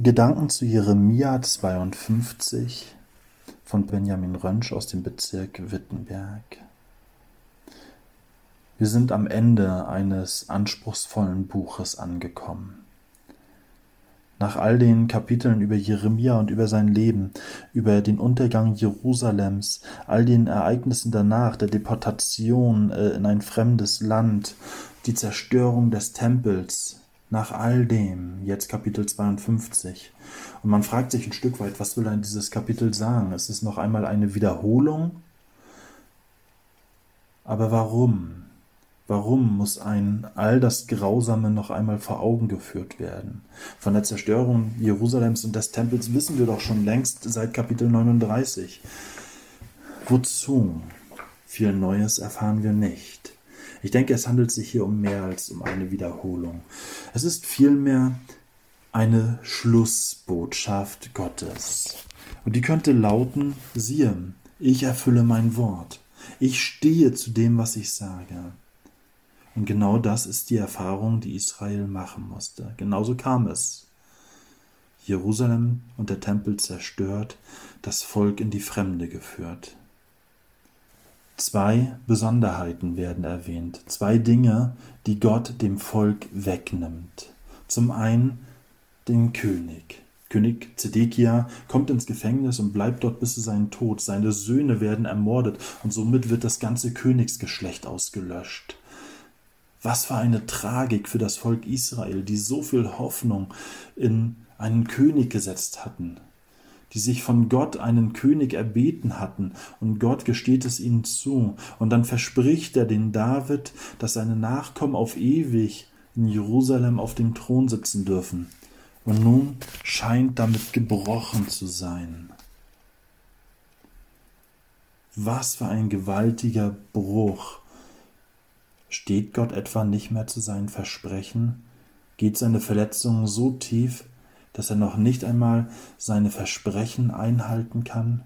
Gedanken zu Jeremia 52 von Benjamin Rönsch aus dem Bezirk Wittenberg. Wir sind am Ende eines anspruchsvollen Buches angekommen. Nach all den Kapiteln über Jeremia und über sein Leben, über den Untergang Jerusalems, all den Ereignissen danach, der Deportation äh, in ein fremdes Land, die Zerstörung des Tempels, nach all dem, jetzt Kapitel 52. Und man fragt sich ein Stück weit, was will ein dieses Kapitel sagen? Ist es noch einmal eine Wiederholung? Aber warum? Warum muss ein all das Grausame noch einmal vor Augen geführt werden? Von der Zerstörung Jerusalems und des Tempels wissen wir doch schon längst seit Kapitel 39. Wozu? Viel Neues erfahren wir nicht. Ich denke, es handelt sich hier um mehr als um eine Wiederholung. Es ist vielmehr eine Schlussbotschaft Gottes. Und die könnte lauten, siehe, ich erfülle mein Wort. Ich stehe zu dem, was ich sage. Und genau das ist die Erfahrung, die Israel machen musste. Genauso kam es. Jerusalem und der Tempel zerstört, das Volk in die Fremde geführt. Zwei Besonderheiten werden erwähnt, zwei Dinge, die Gott dem Volk wegnimmt. Zum einen den König. König Zedekia kommt ins Gefängnis und bleibt dort bis zu seinem Tod. Seine Söhne werden ermordet und somit wird das ganze Königsgeschlecht ausgelöscht. Was für eine Tragik für das Volk Israel, die so viel Hoffnung in einen König gesetzt hatten die sich von Gott einen König erbeten hatten, und Gott gesteht es ihnen zu, und dann verspricht er den David, dass seine Nachkommen auf ewig in Jerusalem auf dem Thron sitzen dürfen. Und nun scheint damit gebrochen zu sein. Was für ein gewaltiger Bruch. Steht Gott etwa nicht mehr zu seinen Versprechen? Geht seine Verletzung so tief, dass er noch nicht einmal seine Versprechen einhalten kann?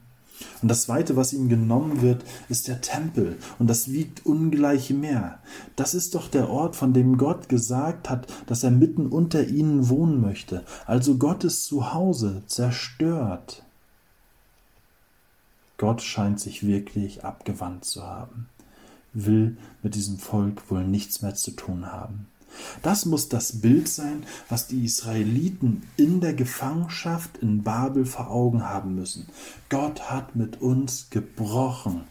Und das Zweite, was ihm genommen wird, ist der Tempel. Und das wiegt ungleich mehr. Das ist doch der Ort, von dem Gott gesagt hat, dass er mitten unter ihnen wohnen möchte. Also Gottes Zuhause zerstört. Gott scheint sich wirklich abgewandt zu haben, will mit diesem Volk wohl nichts mehr zu tun haben. Das muss das Bild sein, was die Israeliten in der Gefangenschaft in Babel vor Augen haben müssen. Gott hat mit uns gebrochen.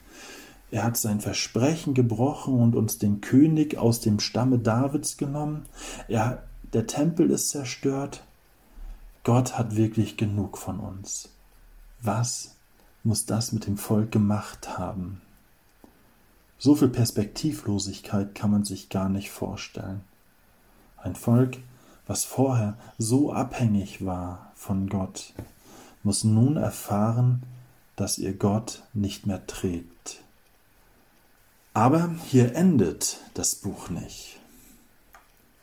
Er hat sein Versprechen gebrochen und uns den König aus dem Stamme Davids genommen. Er, der Tempel ist zerstört. Gott hat wirklich genug von uns. Was muss das mit dem Volk gemacht haben? So viel Perspektivlosigkeit kann man sich gar nicht vorstellen. Ein Volk, was vorher so abhängig war von Gott, muss nun erfahren, dass ihr Gott nicht mehr trägt. Aber hier endet das Buch nicht.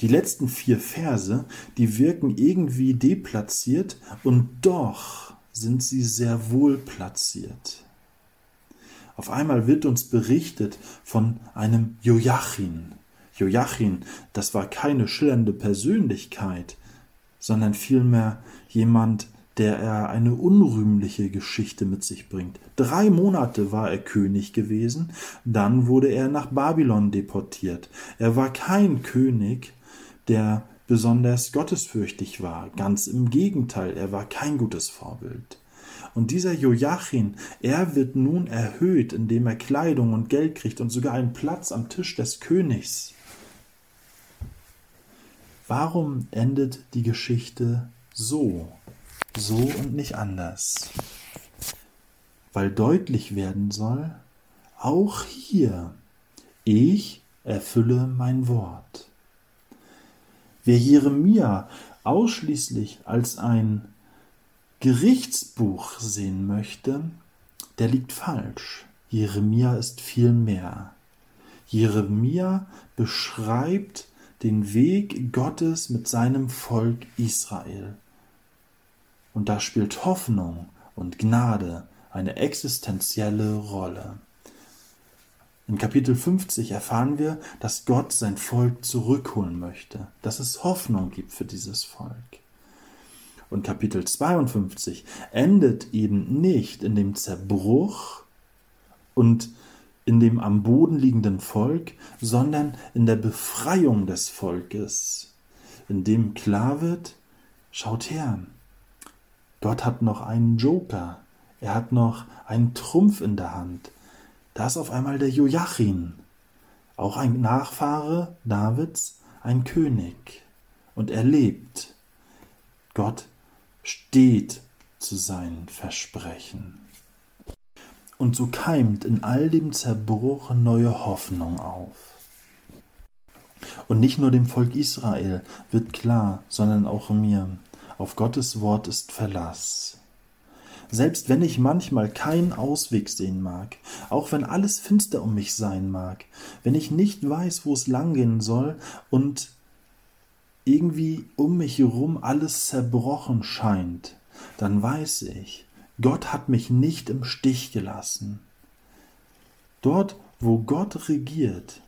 Die letzten vier Verse, die wirken irgendwie deplatziert und doch sind sie sehr wohl platziert. Auf einmal wird uns berichtet von einem Joachim, Joachim, das war keine schillernde Persönlichkeit, sondern vielmehr jemand, der er eine unrühmliche Geschichte mit sich bringt. Drei Monate war er König gewesen, dann wurde er nach Babylon deportiert. Er war kein König, der besonders gottesfürchtig war. Ganz im Gegenteil, er war kein gutes Vorbild. Und dieser Joachim, er wird nun erhöht, indem er Kleidung und Geld kriegt und sogar einen Platz am Tisch des Königs. Warum endet die Geschichte so, so und nicht anders? Weil deutlich werden soll, auch hier, ich erfülle mein Wort. Wer Jeremia ausschließlich als ein Gerichtsbuch sehen möchte, der liegt falsch. Jeremia ist viel mehr. Jeremia beschreibt den Weg Gottes mit seinem Volk Israel. Und da spielt Hoffnung und Gnade eine existenzielle Rolle. In Kapitel 50 erfahren wir, dass Gott sein Volk zurückholen möchte, dass es Hoffnung gibt für dieses Volk. Und Kapitel 52 endet eben nicht in dem Zerbruch und in dem am Boden liegenden Volk, sondern in der Befreiung des Volkes, in dem klar wird, schaut her, Gott hat noch einen Joker, er hat noch einen Trumpf in der Hand. Da ist auf einmal der Joachim, auch ein Nachfahre Davids, ein König. Und er lebt. Gott steht zu seinen Versprechen. Und so keimt in all dem Zerbruch neue Hoffnung auf. Und nicht nur dem Volk Israel wird klar, sondern auch mir, auf Gottes Wort ist Verlass. Selbst wenn ich manchmal keinen Ausweg sehen mag, auch wenn alles finster um mich sein mag, wenn ich nicht weiß, wo es langgehen soll und irgendwie um mich herum alles zerbrochen scheint, dann weiß ich, Gott hat mich nicht im Stich gelassen. Dort, wo Gott regiert,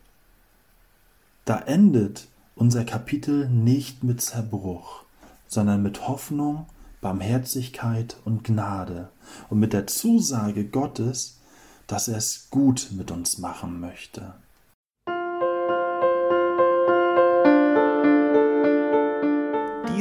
da endet unser Kapitel nicht mit Zerbruch, sondern mit Hoffnung, Barmherzigkeit und Gnade und mit der Zusage Gottes, dass er es gut mit uns machen möchte.